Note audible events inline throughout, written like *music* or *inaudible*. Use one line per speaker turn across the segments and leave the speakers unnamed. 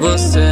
Você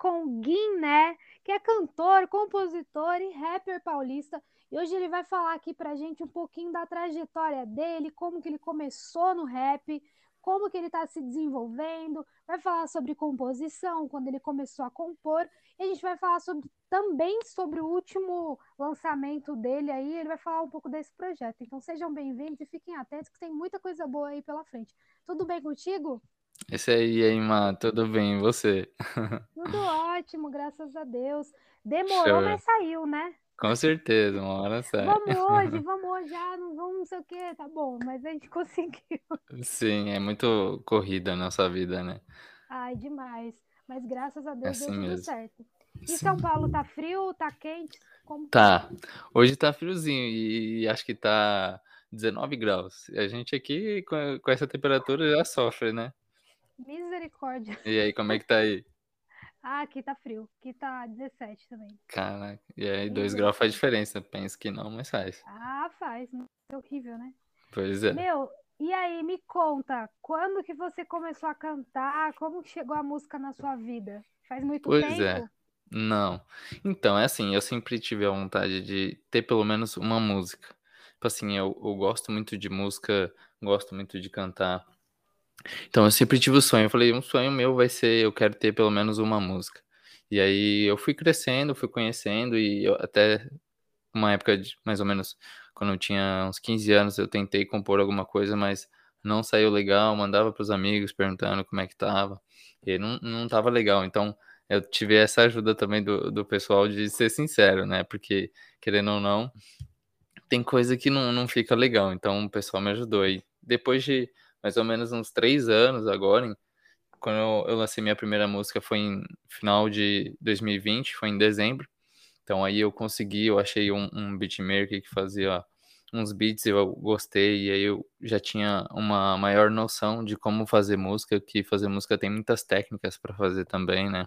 com Guiné, que é cantor, compositor e rapper paulista. E hoje ele vai falar aqui pra gente um pouquinho da trajetória dele, como que ele começou no rap, como que ele está se desenvolvendo, vai falar sobre composição, quando ele começou a compor, e a gente vai falar sobre, também sobre o último lançamento dele aí, ele vai falar um pouco desse projeto. Então sejam bem-vindos e fiquem atentos que tem muita coisa boa aí pela frente. Tudo bem contigo?
Esse aí, aí, mano, tudo bem, e você? *laughs*
Tudo ótimo, graças a Deus. Demorou,
Show.
mas saiu, né?
Com certeza, uma hora sai.
Vamos hoje, *laughs* vamos hoje, ah, não vamos não sei o quê, tá bom, mas a gente *laughs* conseguiu.
Sim, é muito corrida a nossa vida, né?
Ai, demais. Mas graças a
É
Deus deu
assim
tudo
mesmo.
certo. E
Sim.
São Paulo tá frio, tá quente? Como que
Tá. Hoje tá friozinho e acho que tá 19 graus. A gente aqui com essa temperatura já sofre, né?
Misericórdia.
E aí, como é que tá aí? *laughs*
Ah, aqui tá frio. Aqui tá 17 também.
Caraca, e aí 2 graus faz diferença. Penso que não, mas faz.
Ah, faz. É horrível, né?
Pois é.
Meu, e aí, me conta, quando que você começou a cantar? Como que chegou a música na sua vida? Faz muito
Pois
tempo?
é. Não. Então, é assim, eu sempre tive a vontade de ter pelo menos uma música. Tipo assim, eu, eu gosto muito de música, gosto muito de cantar. Então, eu sempre tive o sonho. Eu falei, um sonho meu vai ser, eu quero ter pelo menos uma música. E aí eu fui crescendo, fui conhecendo e até uma época de mais ou menos quando eu tinha uns 15 anos, eu tentei compor alguma coisa, mas não saiu legal, mandava pros amigos perguntando como é que tava. E não, não tava legal. Então, eu tive essa ajuda também do, do pessoal de ser sincero, né? Porque, querendo ou não, tem coisa que não, não fica legal. Então, o pessoal me ajudou. E depois de mais ou menos uns três anos agora, em- quando eu, eu lancei minha primeira música foi em final de 2020, foi em dezembro. Então aí eu consegui, eu achei um, um beatmaker que fazia uns beats, eu gostei, e aí eu já tinha uma maior noção de como fazer música, que fazer música tem muitas técnicas para fazer também, né?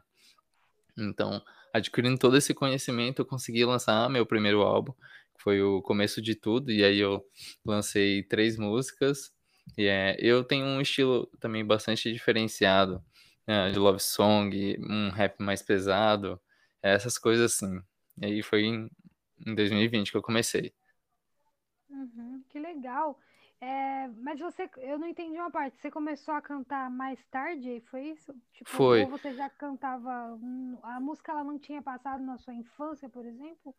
Então, adquirindo todo esse conhecimento, eu consegui lançar meu primeiro álbum, que foi o começo de tudo, e aí eu lancei três músicas, e é, eu tenho um estilo também bastante diferenciado, né, de love song, um rap mais pesado, essas coisas assim. E aí foi em, em 2020 que eu comecei.
Uhum, que legal. É, mas você, eu não entendi uma parte. Você começou a cantar mais tarde, foi isso? Tipo,
Foi.
ou você já cantava, a música ela não tinha passado na sua infância, por exemplo?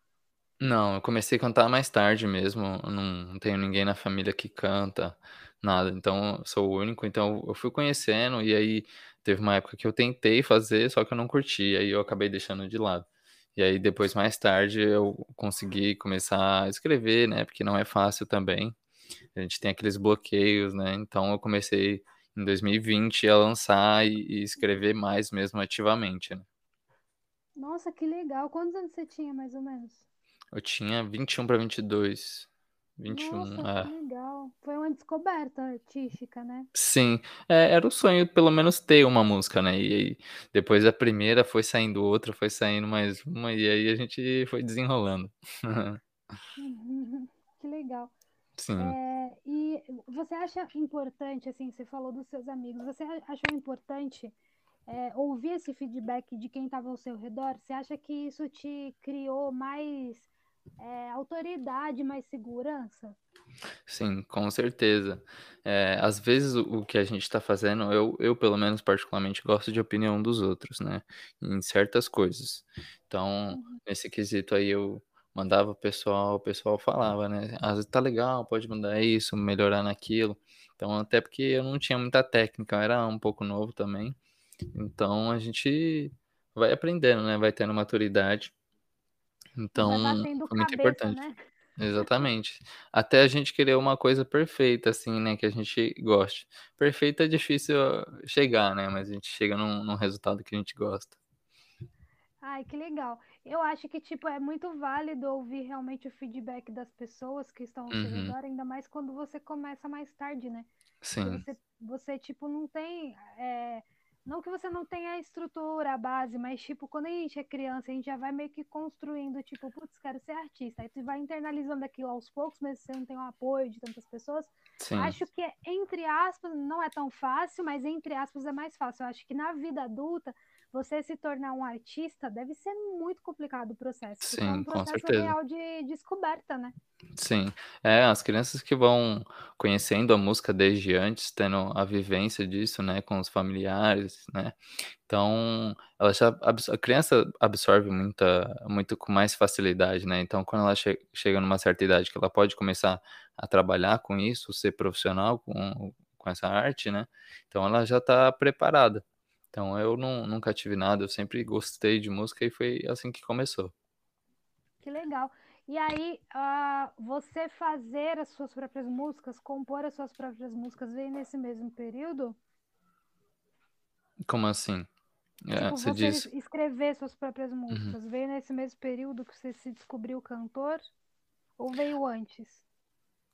Não, eu comecei a cantar mais tarde mesmo. eu Não, tenho ninguém na família que canta, nada. Então, eu sou o único. Então, eu fui conhecendo. E aí, teve uma época que eu tentei fazer, só que eu não curti. Aí, eu acabei deixando de lado. E aí depois, mais tarde, eu consegui começar a escrever, né? Porque não é fácil também. A gente tem aqueles bloqueios, né? Então eu comecei em 2020 a lançar e, e escrever mais mesmo ativamente, né?
Nossa, que legal. Quantos anos você tinha, mais ou menos?
Eu tinha 21 para 22. 21,
Nossa,
é.
que legal. Foi uma descoberta artística, né?
Sim, é, era o sonho pelo menos ter uma música, né? E aí, depois da primeira foi saindo outra, foi saindo mais uma, e aí a gente foi desenrolando. *laughs* *laughs*
Que legal.
Sim.
É, e você acha importante, assim, você falou dos seus amigos, você a- achou importante é, ouvir esse feedback de quem estava ao seu redor? Você acha que isso te criou mais é, autoridade, mais segurança?
Sim, com certeza. É, às vezes o, que a gente está fazendo, eu, eu pelo menos particularmente gosto de opinião dos outros, né? Em certas coisas. Então,
Uhum.
nesse quesito aí eu mandava o pessoal, o pessoal falava, né? Ah, tá legal, pode mudar isso, melhorar naquilo. Então, até porque eu não tinha muita técnica, eu era um pouco novo também. Então, a gente vai aprendendo, né? Vai tendo maturidade. Então,
batendo
foi muito
cabeça,
importante.
né?
Exatamente. Até a gente querer uma coisa perfeita, assim, né, que a gente goste. Perfeita é difícil chegar, né, mas a gente chega num, num resultado que a gente gosta.
Ai, que legal. Eu acho que, tipo, é muito válido ouvir realmente o feedback das pessoas que estão ao seu
Uhum,
redor, ainda mais quando você começa mais tarde, né?
Sim,
você, você tipo, não tem. é, não que você não tenha a estrutura, a base, mas, tipo, quando a gente é criança, a gente já vai meio que construindo, tipo, putz, quero ser artista. Aí tu vai internalizando aquilo aos poucos, mas você não tem o apoio de tantas pessoas.
sim,
Acho que, entre aspas, não é tão fácil, mas entre aspas é mais fácil. Eu acho que na vida adulta, você se tornar um artista deve ser muito complicado o processo, porque é um
sim, com
processo
certeza.
real de descoberta, né?
Sim, é, as crianças que vão conhecendo a música desde antes, tendo a vivência disso, né, com os familiares, né, então ela já, a criança absorve muita, muito com mais facilidade, né, então quando ela che- chega numa certa idade que ela pode começar a trabalhar com isso, ser profissional com, com essa arte, né, então ela já está preparada. Então eu não, nunca tive nada, eu sempre gostei de música e foi assim que começou.
Que legal. E aí, ah, você fazer as suas próprias músicas, compor as suas próprias músicas, veio nesse mesmo período?
Como assim? É,
Tipo,
você
você
diz.
es- escrever suas próprias
Uhum.
músicas, veio nesse mesmo período que você se descobriu cantor? Ou veio antes?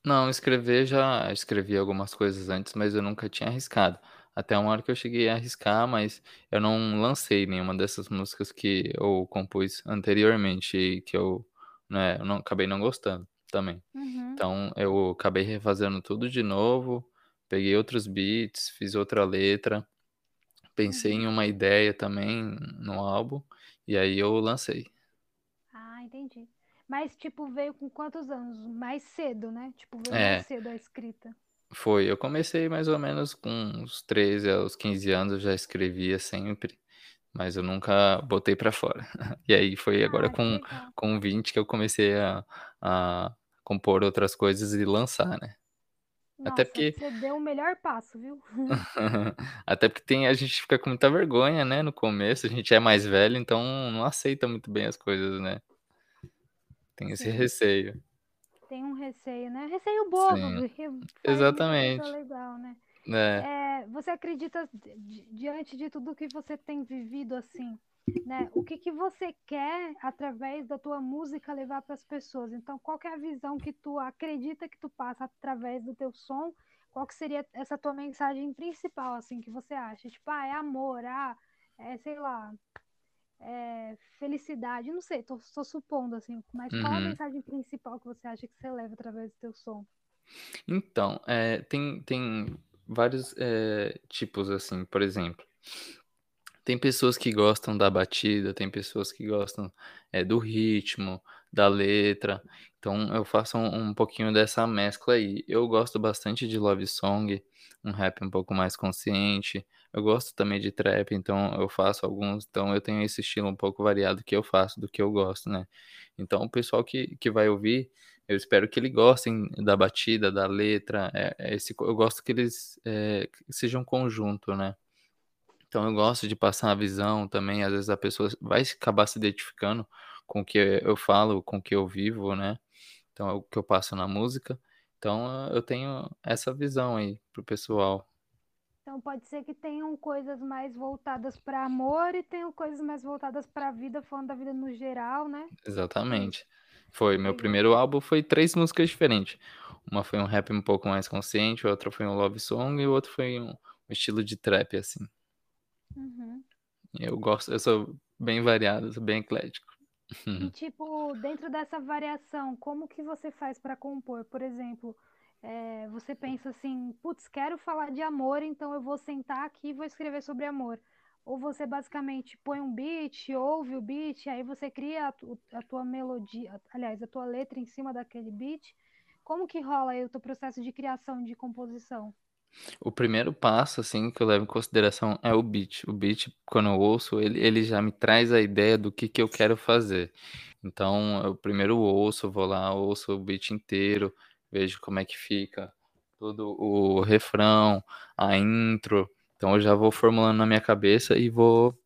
Não, escrever já escrevi algumas coisas antes, mas eu nunca tinha arriscado. Até uma hora que eu cheguei a arriscar, mas eu não lancei nenhuma dessas músicas que eu compus anteriormente e que eu, né, eu não acabei não gostando também.
Uhum,
Então eu acabei refazendo tudo de novo, peguei outros beats, fiz outra letra, pensei
uhum.
em uma ideia também no álbum e aí eu lancei.
Ah, entendi. Mas, tipo, veio com quantos anos? Mais cedo, né? Tipo, veio mais
É,
cedo a escrita.
Foi, eu comecei mais ou menos com uns 13 aos 15 anos, eu já escrevia sempre, mas eu nunca botei pra fora. *laughs* E aí foi agora
Ah,
com,
legal.
com 20 que eu comecei a, a compor outras coisas e lançar, né? Até
Nossa,
porque,
você deu o melhor passo, viu? *laughs* *laughs*
até porque tem, a gente fica com muita vergonha, né? No começo, a gente é mais velho, então não aceita muito bem as coisas, né? Tem esse
Sim,
receio.
Tem um receio, né? Receio bobo,
exatamente.
legal, né?
né?
É, você acredita, di- di- diante de tudo que você tem vivido assim, né? O que que você quer, através da tua música, levar para as pessoas? Então, qual que é a visão que tu acredita que tu passa através do teu som? Qual que seria essa tua mensagem principal, assim, que você acha? Tipo, ah, é amor, ah, é, sei lá, é felicidade, não sei, tô, tô supondo, assim, mas qual a
Uhum.
mensagem principal que você acha que você leva através do teu som?
Então, é, tem, tem vários é, tipos, assim, por exemplo, tem pessoas que gostam da batida, tem pessoas que gostam é, do ritmo, da letra, então eu faço um, um pouquinho dessa mescla aí. Eu gosto bastante de love song, um rap um pouco mais consciente, eu gosto também de trap, então eu faço alguns, então eu tenho esse estilo um pouco variado que eu faço, do que eu gosto, né? Então o pessoal que, que vai ouvir. Eu espero que eles gostem da batida, da letra. É, é esse, eu gosto que eles é, sejam conjunto, né? Então eu gosto de passar a visão também. Às vezes a pessoa vai acabar se identificando com o que eu falo, com o que eu vivo, né? Então é o que eu passo na música. Então eu tenho essa visão aí pro pessoal.
Então pode ser que tenham coisas mais voltadas para amor e tenham coisas mais voltadas para a vida, falando da vida no geral, né?
Exatamente. Foi, meu primeiro álbum foi três músicas diferentes. Uma foi um rap um pouco mais consciente, outra foi um love song e o outro foi um, um estilo de trap, assim.
Uhum.
Eu gosto, eu sou bem variado, sou bem eclético.
E *laughs* tipo, dentro dessa variação, como que você faz para compor? Por exemplo, é, você pensa assim, putz, quero falar de amor, então eu vou sentar aqui e vou escrever sobre amor. Ou você basicamente põe um beat, ouve o beat, aí você cria a, a tua melodia, aliás, a tua letra em cima daquele beat. Como que rola aí o teu processo de criação, de composição?
O primeiro passo, assim, que eu levo em consideração é o beat. O beat, quando eu ouço, ele, ele já me traz a ideia do que, que eu quero fazer. Então, eu primeiro ouço, vou lá, ouço o beat inteiro, vejo como é que fica todo o refrão, a intro. Então, eu já vou formulando na minha cabeça e vou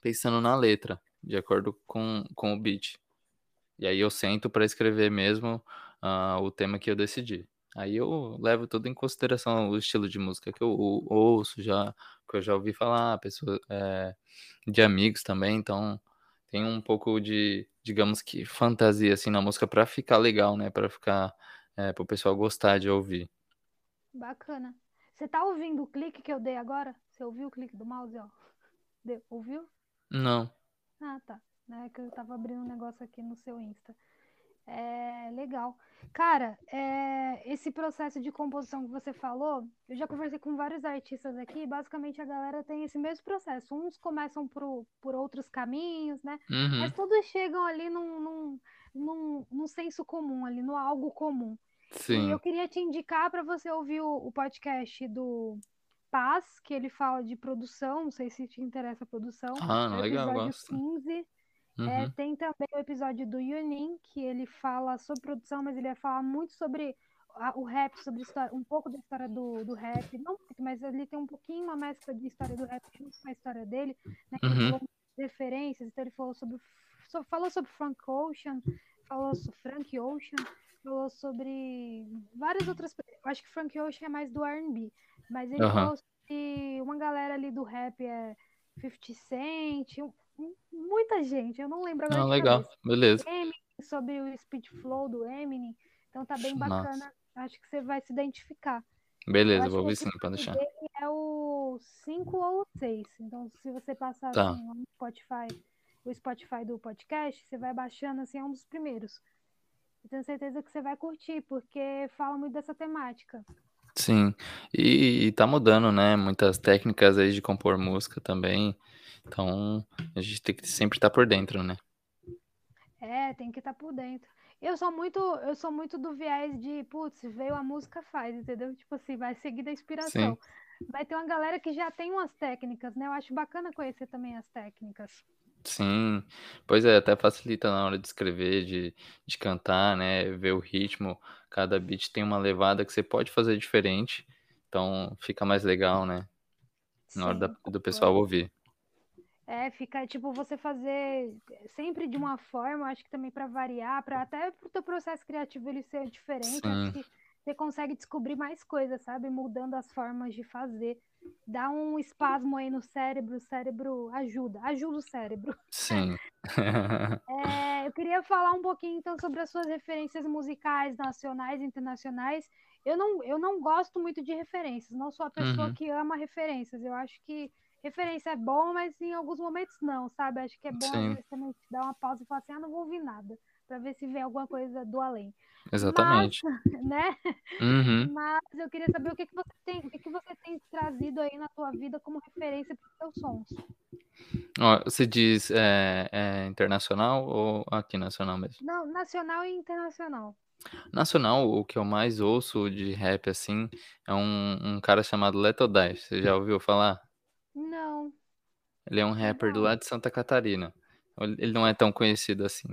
pensando na letra, de acordo com, com o beat. E aí eu sento para escrever mesmo ah, o tema que eu decidi. Aí eu levo tudo em consideração o estilo de música que eu ou- ouço, já que eu já ouvi falar, pessoa, é, de amigos também, então tem um pouco de, digamos que fantasia assim na música para ficar legal, né? Para ficar é, para o pessoal gostar de ouvir.
Bacana. Você tá ouvindo o clique que eu dei agora? Você ouviu o clique do mouse, ó? Deu- ouviu?
Não.
Ah, tá. É que eu tava abrindo um negócio aqui no seu Insta. É legal. Cara, é, esse processo de composição que você falou, eu já conversei com vários artistas aqui, basicamente a galera tem esse mesmo processo. Uns começam por, por outros caminhos, né?
Uhum.
Mas todos chegam ali num, num, num, num senso comum, ali, no algo comum. E
Sim.
eu queria te indicar para você ouvir o, o podcast do Paz, que ele fala de produção, não sei se te interessa a produção.
Ah,
É
legal,
episódio
gosto.
15. É,
Uhum.
tem também o episódio do Yunin, que ele fala sobre produção, mas ele vai falar muito sobre a- o rap, sobre história, um pouco da história do, do rap, não muito, mas ele tem um pouquinho uma mescla de história do rap junto com a história dele, né? que Ele
Uhum.
falou referências, então ele falou sobre, so- falou sobre Frank Ocean, falou sobre Frank Ocean, falou sobre várias outras, eu acho que Frank Ocean é mais do R&B, mas ele
Aham.
falou sobre uma galera ali do rap, é 50 Cent, muita gente, eu não lembro agora
Ah, legal.
cabeça.
Beleza.
Eminem, sobre o speed flow do Eminem, então tá bem bacana, acho que você vai se identificar.
Beleza, vou ouvir sim,
episódio
deixar.
é o 5 ou o 6, então se você passar
Tá.
assim no Spotify, o Spotify do podcast, você vai baixando assim, é um dos primeiros. Eu tenho certeza que você vai curtir, porque fala muito dessa temática.
Sim, e, e tá mudando, né? Muitas técnicas aí de compor música também. Então, a gente tem que sempre estar por dentro, né?
É, tem que estar por dentro. Eu sou muito, eu sou muito do viés de, putz, veio a música, faz, entendeu? Tipo assim, vai seguir da inspiração.
Sim,
Vai ter uma galera que já tem umas técnicas, né? Eu acho bacana conhecer também as técnicas.
sim. Pois é, até facilita na hora de escrever, de, de cantar, né? Ver o ritmo. Cada beat tem uma levada que você pode fazer diferente. Então, fica mais legal, né? Na hora da-
Sim,
do pessoal ouvir.
É, fica tipo você fazer sempre de uma forma, acho que também para variar, para até pro teu processo criativo ele ser diferente, acho que você consegue descobrir mais coisas, sabe? Mudando as formas de fazer. Dá um espasmo aí no cérebro, o cérebro ajuda, ajuda o cérebro.
sim. *laughs*
É, eu queria falar um pouquinho então sobre as suas referências musicais nacionais e internacionais. Eu não, eu não gosto muito de referências, não sou a pessoa
Uhum,
que ama referências. Eu acho que referência é bom, mas em alguns momentos não, sabe? Acho que é bom
sim,
vezes também dar uma pausa e falar assim, ah, não vou ouvir nada, para ver se vem alguma coisa do além. Mas,
exatamente. *laughs*
né?
Uhum.
Mas eu queria saber o que que você tem, o que que você tem trazido aí na tua vida como referência para os seus sons.
Ó, você diz é, é internacional ou aqui nacional mesmo?
Não, nacional e internacional.
Nacional, o que eu mais ouço de rap assim é um, um cara chamado Lethal Dive. Você já ouviu falar?
Não,
Ele é um rapper do lado de Santa Catarina. Ele não é tão conhecido assim.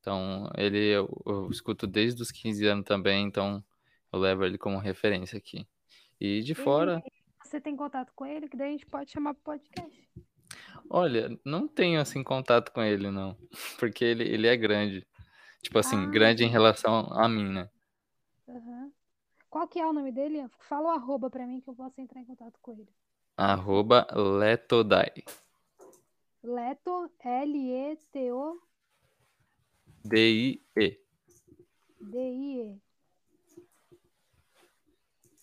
Então, ele eu, eu escuto desde os 15 anos também, então eu levo ele como referência aqui. E de fora,
você tem contato com ele, que daí a gente pode chamar pro podcast.
Olha, não tenho assim contato com ele não, *laughs* porque ele ele é grande. Tipo assim,
Ah,
grande em relação a mim, né.
Aham. Qual que é o nome dele? Fala o arroba pra mim que eu posso entrar em contato com ele.
Arroba Letodai.
Leto, L-E-T-O,
D-I-E.
D-I-E.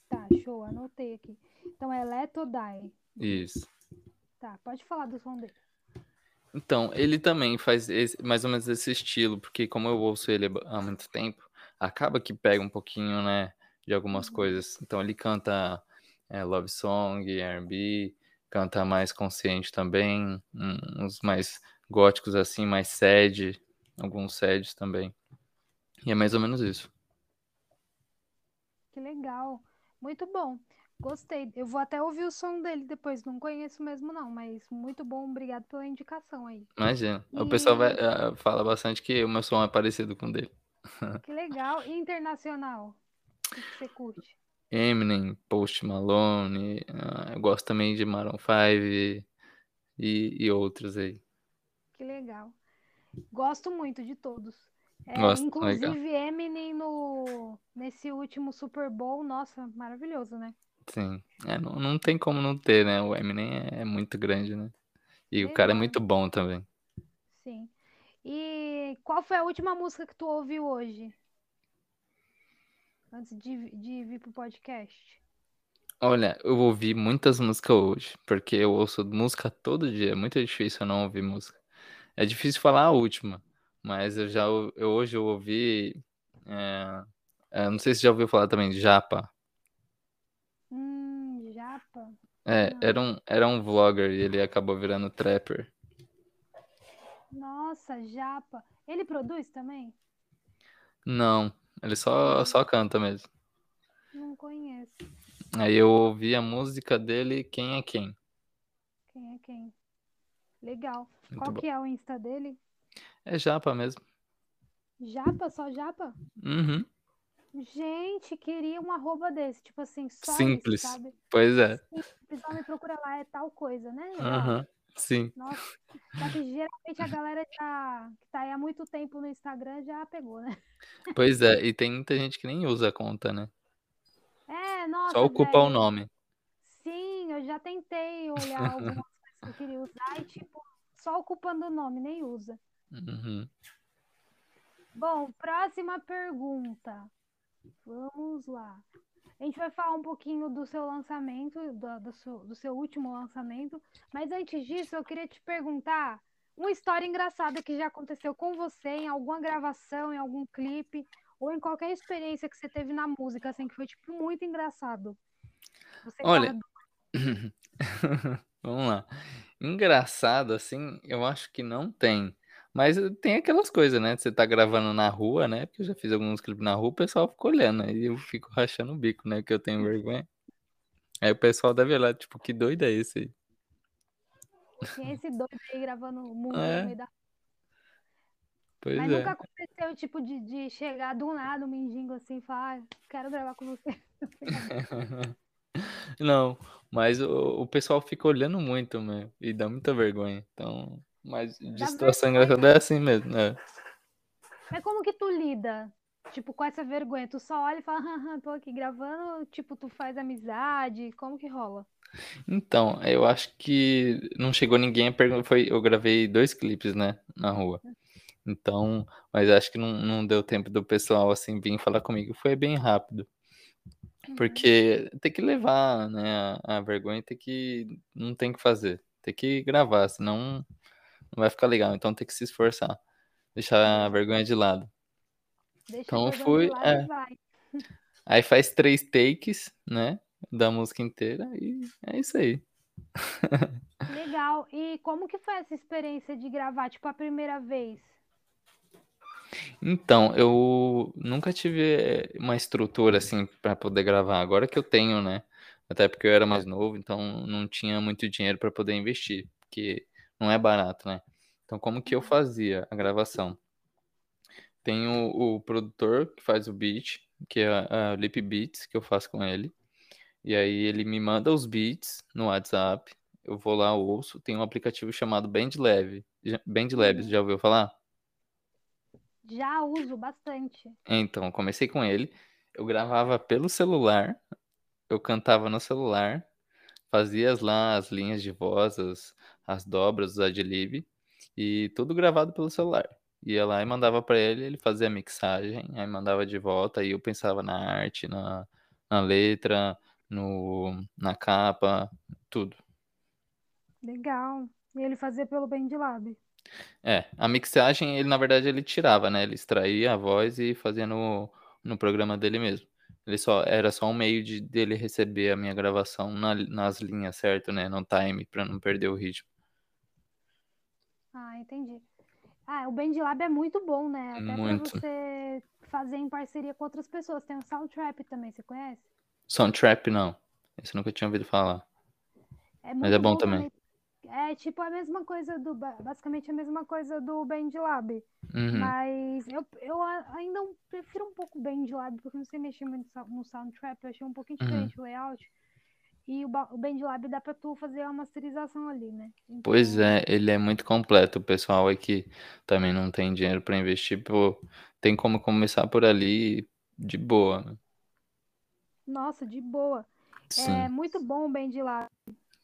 Tá, show, anotei aqui. Então é Leto Dai.
Isso.
Tá, pode falar do som dele.
Então, ele também faz esse- mais ou menos esse estilo, porque como eu ouço ele há muito tempo, acaba que pega um pouquinho, né, de algumas
Uhum.
coisas. Então ele canta é, love song, R&B, canta mais consciente também, uns mais góticos assim, mais sad, alguns sads também. E é mais ou menos isso.
Que legal. Muito bom. Gostei. Eu vou até ouvir o som dele depois. Não conheço mesmo, não, mas muito bom. Obrigado pela indicação aí.
Imagina. O
E-
pessoal vai, eh, fala bastante que o meu som é parecido com o dele.
Que legal. E internacional? O que você curte?
Eminem, Post Malone, ah, eu gosto também de Maroon 5 e, e outros aí.
Que legal. Gosto muito de todos. É,
Gosto,
inclusive
legal.
Eminem no nesse último Super Bowl, nossa, maravilhoso, né?
Sim. É, não, não tem como não ter, né? O Eminem é, é muito grande, né? E o cara é muito bom também.
Sim. E qual foi a última música que tu ouviu hoje? Antes de, de vir pro podcast?
Olha, eu ouvi muitas músicas hoje, porque eu ouço música todo dia. É muito difícil eu não ouvir música. É difícil falar a última, mas eu já eu, hoje eu ouvi. é, é, não sei se já ouviu falar também de Japa.
Hum, japa.
É,
Não.
era um, era um vlogger e ele acabou virando trapper.
Nossa, japa. Ele produz também?
Não, ele só, só canta mesmo.
Não conheço.
Aí eu ouvi a música dele, Quem é Quem.
Quem é quem? Legal.
Muito
Qual
bom.
que é o Insta dele?
É Japa mesmo.
Japa? Só japa?
Uhum.
Gente, queria um arroba desse. Tipo assim, só
Simples.
isso, sabe?
Pois é.
O pessoal me procura lá, é tal coisa, né? Legal.
Sim.
Nossa, só que geralmente a galera já, que tá aí há muito tempo no Instagram já pegou, né?
Pois é. E tem muita gente que nem usa a conta, né?
É, nossa,
Só ocupa o nome.
Sim, eu já tentei olhar algumas *laughs* coisas que eu queria usar e, tipo, só ocupando o nome, nem usa.
Uhum.
Bom, próxima pergunta. Vamos lá. A gente vai falar um pouquinho do seu lançamento, do, do seu, do seu último lançamento, mas antes disso, eu queria te perguntar uma história engraçada que já aconteceu com você em alguma gravação, em algum clipe, ou em qualquer experiência que você teve na música, assim, que foi, tipo, muito engraçado. Você
Olha, *laughs* vamos lá. Engraçado, assim, eu acho que não tem. Mas tem aquelas coisas, né? Você tá gravando na rua, né? Porque eu já fiz alguns clipes na rua, o pessoal fica olhando. Aí eu fico *laughs* rachando o bico, né? Que eu tenho vergonha. Aí o pessoal deve olhar, tipo, que doido é esse aí?
Tinha esse doido aí gravando música
É.
no meio da
Pois
Mas
é.
nunca aconteceu, tipo, de, de chegar do nada um mendigo assim e falar, ah, quero gravar com você. *laughs*
Não, mas o, o pessoal fica olhando muito, meu, e dá muita vergonha. Então, mas
Dá
situação
vergonha.
engraçada é assim mesmo, né?
Mas como que tu lida, tipo, com essa vergonha? Tu só olha e fala, haha, tô aqui gravando, tipo, tu faz amizade, como que rola?
Então, eu acho que não chegou ninguém a perguntar. Foi, eu gravei dois clipes, né, na rua. Então, mas acho que não, não deu tempo do pessoal assim vir falar comigo. Foi bem rápido.
Uhum.
Porque tem que levar, né, a, a vergonha tem que. Não tem que fazer. Tem que gravar, senão não vai ficar legal. Então tem que se esforçar. Deixar a vergonha de lado.
Deixa
Então fui. É, *laughs* aí faz três takes, né? Da música inteira e é isso aí. *laughs*
Legal. E como que foi essa experiência de gravar, tipo, a primeira vez?
Então, eu nunca tive eh, uma estrutura assim para poder gravar. Agora que eu tenho, né? Até porque eu era mais novo, então não tinha muito dinheiro para poder investir, porque não é barato, né? Então, como que eu fazia a gravação? Tem o, o produtor que faz o beat, que é a, a Lip Beats, que eu faço com ele. E aí ele me manda os beats no WhatsApp. eu vou lá, ouço, tem um aplicativo chamado BandLab. BandLabs,
Uhum.
já ouviu falar?
Já uso bastante.
Então, comecei com ele. Eu gravava pelo celular, eu cantava no celular, fazia lá as linhas de voz, as, as dobras, os adlib, e tudo gravado pelo celular. Ia lá e mandava pra ele, ele fazia a mixagem, aí mandava de volta, aí eu pensava na arte, na, na letra, no, na capa, tudo.
Legal. E ele fazia pelo BandLab.
É, a mixagem, ele na verdade ele tirava, né? Ele extraía a voz e fazia no, no programa dele mesmo. Ele só era só um meio de dele receber a minha gravação na- nas linhas, certo, né? No time, pra não perder o ritmo.
Ah, entendi. Ah, o BandLab é muito bom, né? Até pra
Muito.
você fazer em parceria com outras pessoas. Tem o Soundtrap também, você conhece?
Soundtrap não. Esse eu nunca tinha ouvido falar.
É
Mas é bom também.
É tipo a mesma coisa do, ba- basicamente a mesma coisa do BandLab.
Uhum.
Mas eu, eu ainda prefiro um pouco o BandLab, porque eu não sei mexer muito no Soundtrap, eu achei um pouquinho
Uhum.
diferente o layout. E o, o BandLab dá pra tu fazer uma masterização ali, né?
Pois
Então,
é, ele é muito completo. O pessoal aí que também não tem dinheiro pra investir, pô, tem como começar por ali de boa, né?
Nossa, de boa. É
Sim,
muito bom o BandLab.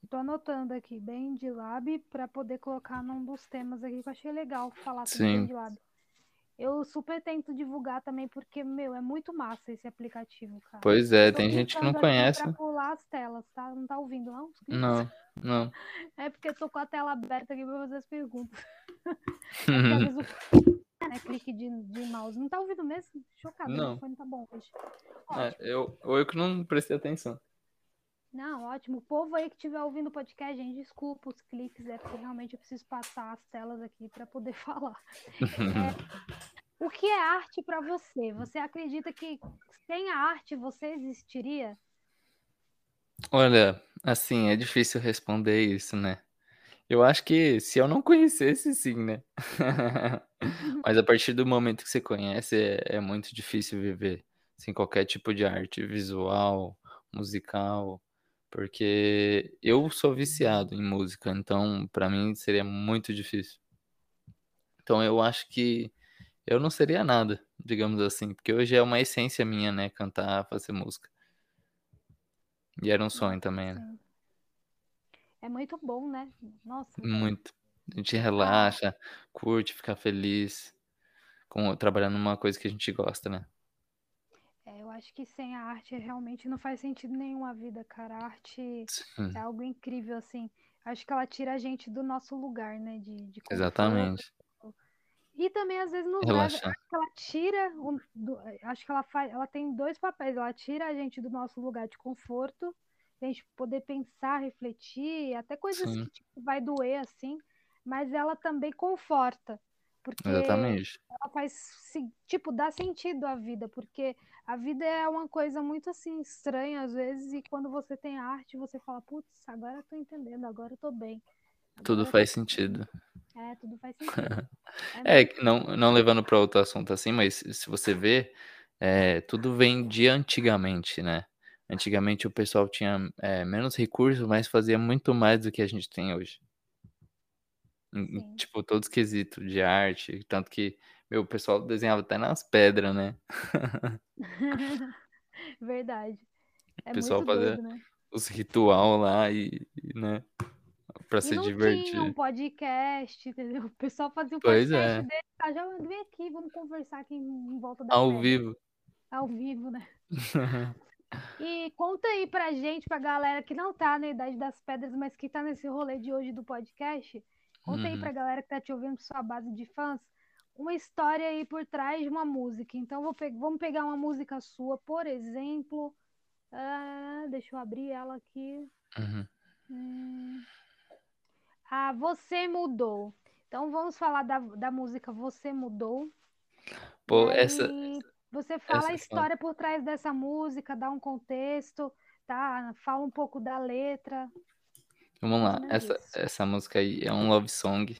Tô anotando aqui, BandLab, pra poder colocar num dos temas aqui que eu achei legal falar sobre
sim.
BandLab. Eu super tento divulgar também, porque, meu, é muito massa esse aplicativo, cara.
Pois é, tem gente que não conhece.
pra pular as telas, tá? Não tá ouvindo, não?
Não, não. *laughs*
É porque eu tô com a tela aberta aqui pra fazer as perguntas. *laughs* É *laughs* né, clique de, de mouse. Não tá ouvindo mesmo? Chocado,
Não.
o fone tá bom hoje.
É, eu, ou eu que não prestei atenção.
Não, ótimo. O povo aí que estiver ouvindo o podcast, gente, desculpa os cliques, é porque realmente eu preciso passar as telas aqui para poder *laughs* falar. É, o que é arte para você? Você acredita que sem a arte você existiria?
Olha, assim, é difícil responder isso, né? Eu acho que se eu não conhecesse, sim, né? *laughs* Mas a partir do momento que você conhece, é, é muito difícil viver sem qualquer tipo de arte visual, musical, porque eu sou viciado em música, então pra mim seria muito difícil. Então eu acho que eu não seria nada, digamos assim, porque hoje é uma essência minha, né? Cantar, fazer música. E era um sonho também, né?
É muito bom, né? Nossa.
Muito. A gente relaxa, curte, fica feliz com trabalhando numa coisa que a gente gosta, né?
É, acho que sem a arte realmente não faz sentido nenhum a vida, cara. A arte
Sim,
é algo incrível, assim. Acho que ela tira a gente do nosso lugar, né? De, de conforto.
exatamente.
E também às vezes nos leva,
Relaxar.
acho que ela tira, o- do- acho que ela faz, ela tem dois papéis, ela tira a gente do nosso lugar de conforto, a gente poder pensar, refletir, até coisas
Sim,
que tipo, vai doer assim, mas ela também conforta, porque
exatamente.
ela faz, tipo, dá sentido à vida, porque a vida é uma coisa muito assim estranha às vezes, e quando você tem arte, você fala, putz, agora eu tô entendendo, agora eu tô bem.
Tudo
Agora tô
faz sentido.
é, tudo faz *laughs* sentido. É
É, não, não levando para outro assunto assim, mas se você vê, é, tudo vem de antigamente, né? Antigamente o pessoal tinha é, menos recursos, mas fazia muito mais do que a gente tem hoje. Em,
Sim.
Tipo, todos os quesitos de arte. Tanto que, meu, o pessoal desenhava até nas pedras, né? *laughs*
Verdade.
O *laughs*
É
pessoal
muito
fazia
doido, né?
os ritual lá e, e, né? Pra
E
se
não tinha um
divertir.
podcast, entendeu? O pessoal fazia o
Pois
podcast
é,
dele, tá? Já vem aqui, vamos conversar aqui em em volta da
ao
pedra,
vivo.
ao vivo, né? *laughs* E conta aí pra gente, pra galera que não tá na Idade das Pedras, mas que tá nesse rolê de hoje do podcast. Conta aí
Uhum.
pra galera que tá te ouvindo, sua base de fãs, uma história aí por trás de uma música. Então, vou pe- vamos pegar uma música sua, por exemplo. ah, deixa eu abrir ela aqui.
Uhum.
Hum, Ah, Você Mudou. Então, vamos falar da, da música Você Mudou.
Pô, essa,
aí, você fala
essa
a
é
história por trás dessa música, dá um contexto, tá? Fala um pouco da letra,
Vamos lá,
menos
essa,
isso.
essa música aí é um love song.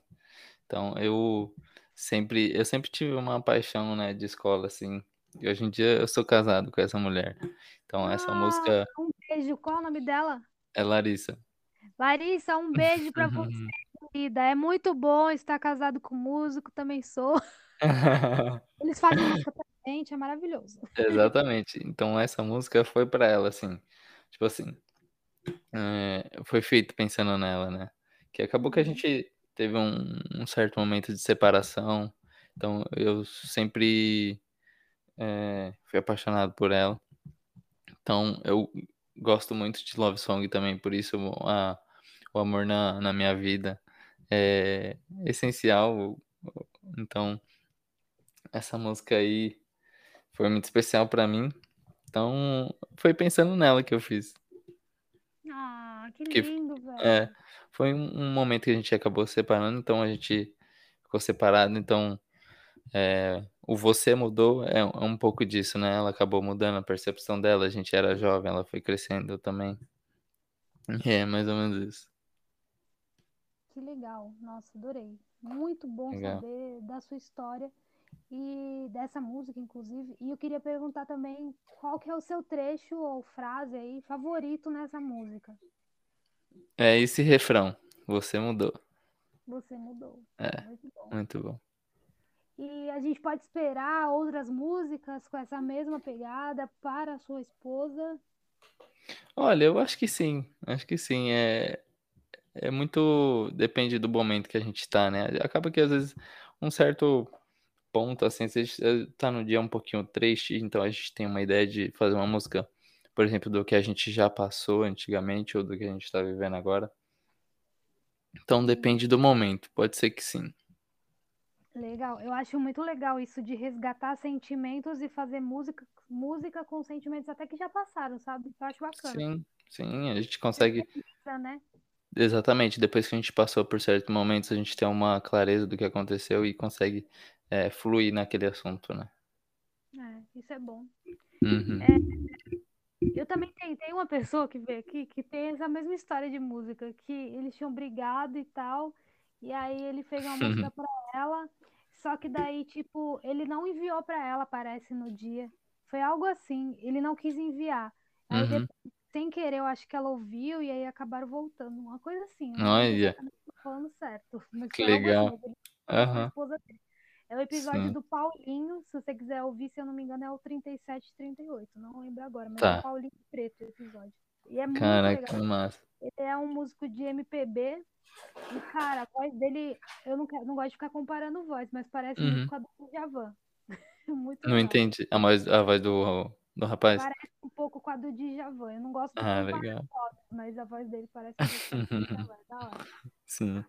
Então eu sempre, eu sempre tive uma paixão, né, de escola, assim. E hoje em dia eu sou casado com essa mulher. Então essa
Ah,
música
um beijo. Qual é o nome dela?
é Larissa.
Larissa, um beijo pra você, *laughs* querida. É muito bom estar casado com músico, também sou. *laughs* Eles fazem música pra gente, é maravilhoso.
Exatamente. Então essa música foi pra ela, assim. Tipo assim, é, foi feito pensando nela, né? Que acabou que a
Uhum.
gente teve um, um certo momento de separação. Então eu sempre é, fui apaixonado por ela. Então eu gosto muito de Love Song também, por isso a, o amor na, na minha vida é essencial. Então essa música aí foi muito especial pra mim. Então foi pensando nela que eu fiz.
Ah, que
Que
lindo,
é,
velho.
foi um, momento que a gente acabou se separando, então a gente ficou separado, então é, o você mudou é, é um pouco disso, né? Ela acabou mudando a percepção dela, a gente era jovem, ela foi crescendo também. É, mais ou menos isso.
Que legal. Nossa, adorei. Muito bom
Legal.
saber da sua história e dessa música, inclusive. E eu queria perguntar também qual que é o seu trecho ou frase aí favorito nessa música.
É esse refrão, você mudou.
Você mudou.
É.
Muito bom.
Muito bom.
E a gente pode esperar outras músicas com essa mesma pegada para a sua esposa?
Olha, eu acho que sim, acho que sim. É, é muito. Depende do momento que a gente tá, né? Acaba que às vezes um certo ponto, assim, você tá no dia um pouquinho triste, então a gente tem uma ideia de fazer uma música, por exemplo, do que a gente já passou antigamente ou do que a gente tá vivendo agora. Então depende do momento, pode ser que sim.
Legal. Eu acho muito legal isso de resgatar sentimentos e fazer música, música com sentimentos até que já passaram, sabe? Eu acho bacana.
Sim, sim, a gente consegue.
Isso, né?
Exatamente, depois que a gente passou por certos momentos, a gente tem uma clareza do que aconteceu e consegue é, fluir naquele assunto, né?
É, isso é bom.
Uhum.
Eu também tenho, tem uma pessoa que veio aqui que tem essa mesma história de música, que eles tinham brigado e tal, e aí ele fez uma música *laughs* pra ela, só que daí, tipo, ele não enviou pra ela, parece, no dia. Foi algo assim, ele não quis enviar. Aí
Uhum.
depois, sem querer, eu acho que ela ouviu e aí acabaram voltando. Uma coisa assim, eu não
Olha.
lembro exatamente se eu tô falando certo, *laughs* mas
Que
foi algo
legal.
assim, ele a
Aham.
esposa dele. É o episódio
Sim.
do Paulinho, se você quiser ouvir, se eu não me engano, é o 37, 38, não lembro agora, mas é
Tá.
o Paulinho Preto o episódio. E é muito
Caraca,
legal.
que massa.
Ele é um músico de MPB e, cara, a voz dele, eu não, quero, não gosto de ficar comparando voz, mas parece
Uhum.
muito com a do Djavan. *laughs* muito
Não
legal.
entendi. A voz, a voz do, do rapaz?
Parece um pouco com a do Djavan. Eu não gosto de
Ah, legal.
voz, mas a voz dele parece um pouco com a do *laughs* Djavan. É da hora.
Sim.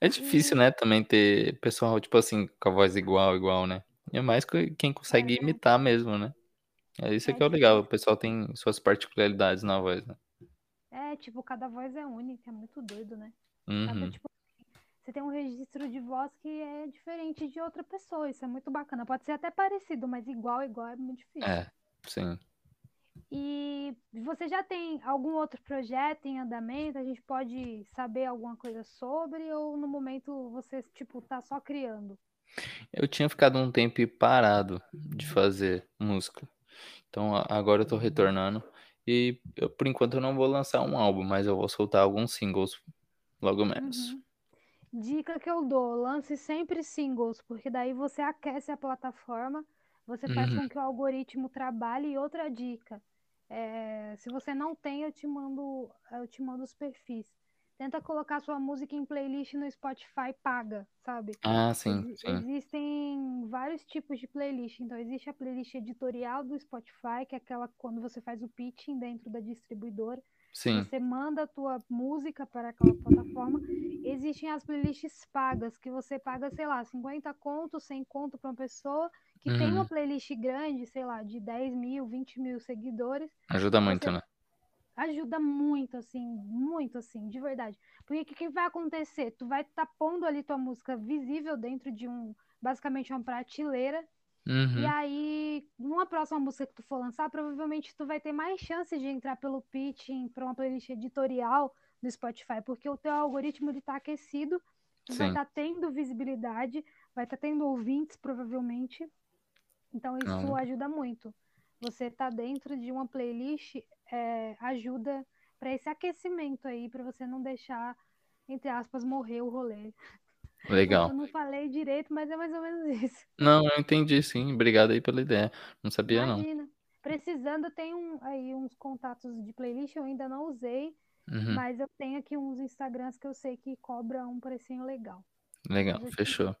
É difícil,
E
né, também ter pessoal, tipo assim, com a voz igual, igual, né? É mais que- quem consegue
É.
imitar mesmo, né? É isso
É
que é o legal. O pessoal tem suas particularidades na voz, né?
É, tipo, cada voz é única, é muito doido, né? Cada,
Uhum.
tipo, você tem um registro de voz que é diferente de outra pessoa. Isso é muito bacana. Pode ser até parecido, mas igual, igual é muito difícil.
É, sim.
E você já tem algum outro projeto em andamento? A gente pode saber alguma coisa sobre ou no momento você, tipo, tá só criando?
Eu tinha ficado um tempo parado de fazer música. Então agora eu tô retornando. E eu, por enquanto eu não vou lançar um álbum, mas eu vou soltar alguns singles logo menos.
Uhum. Dica que eu dou, lance sempre singles, porque daí você aquece a plataforma, você faz
Uhum.
com que o algoritmo trabalhe. E outra dica, é, se você não tem, eu te mando, eu te mando os perfis. Tenta colocar sua música em playlist no Spotify paga, sabe?
Ah, sim, sim.
Existem vários tipos de playlist. Então, existe a playlist editorial do Spotify, que é aquela quando você faz o pitching dentro da distribuidora.
Sim.
Você manda a tua música para aquela plataforma. Existem as playlists pagas, que você paga, sei lá, 50 conto, 100 conto para uma pessoa que tem uma
Uhum.
playlist grande, sei lá, de 10 mil, 20 mil seguidores.
Ajuda
Você
muito, né?
ajuda muito, assim, muito, assim, de verdade. Porque o que, que vai acontecer? Tu vai estar pondo ali tua música visível dentro de um, basicamente uma prateleira. E
Uhum.
aí, numa próxima música que tu for lançar, provavelmente tu vai ter mais chance de entrar pelo pitching para uma playlist editorial do Spotify, porque o teu algoritmo ele tá aquecido, tu vai
Sim.
estar tendo visibilidade, vai estar tendo ouvintes, provavelmente. Então, isso
Não.
ajuda muito. Você tá dentro de uma playlist é, ajuda para esse aquecimento aí, para você não deixar, entre aspas, morrer o rolê.
Legal.
Eu não falei direito, mas é mais ou menos *laughs* isso.
Não, eu entendi sim. Obrigado aí pela ideia. Não sabia não.
Imagina. Precisando, tem um, aí uns contatos de playlist, eu ainda não usei,
Uhum.
mas eu tenho aqui uns Instagrams que eu sei que cobra um precinho legal.
Legal,
eu
fechou.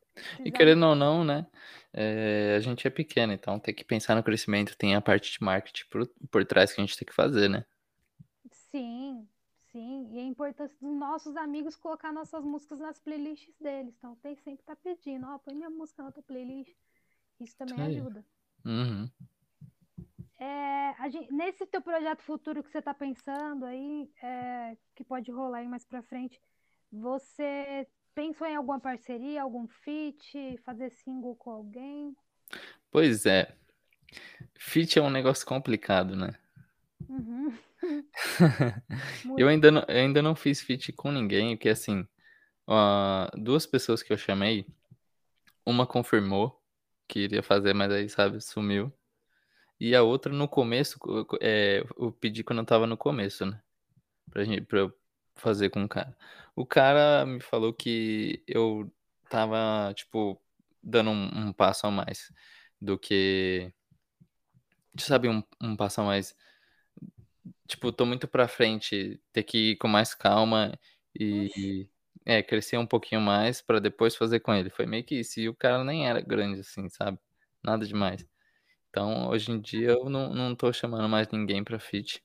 E querendo ou não, né? é, a gente é pequeno, então tem que pensar no crescimento. Tem a parte de marketing por, por trás que a gente tem que fazer, né?
Sim, sim. E a importância dos nossos amigos colocar nossas músicas nas playlists deles. Então tem sempre tá pedindo, ó, põe minha música na tua playlist. Isso também
aí.
ajuda.
Uhum.
É, a gen- nesse teu projeto futuro que você tá pensando aí, é, que pode rolar aí mais pra frente, você pensou em alguma parceria, algum feat, fazer single com alguém?
Pois é. Fit é um negócio complicado, né?
Uhum. *laughs*
Eu ainda não, eu ainda não fiz feat com ninguém, porque assim, ó, duas pessoas que eu chamei, uma confirmou que iria fazer, mas aí, sabe, sumiu. E a outra no começo, co- co- é, eu pedi quando eu tava no começo, né? Pra gente, pra eu fazer com o cara. O cara me falou que eu tava, tipo, dando um, um passo a mais do que. Sabe, um, um passo a mais. Tipo, tô muito pra frente, ter que ir com mais calma e. É, crescer um pouquinho mais pra depois fazer com ele. Foi meio que isso. E o cara nem era grande assim, sabe? Nada demais. Então, hoje em dia, eu não, não tô chamando mais ninguém pra feat.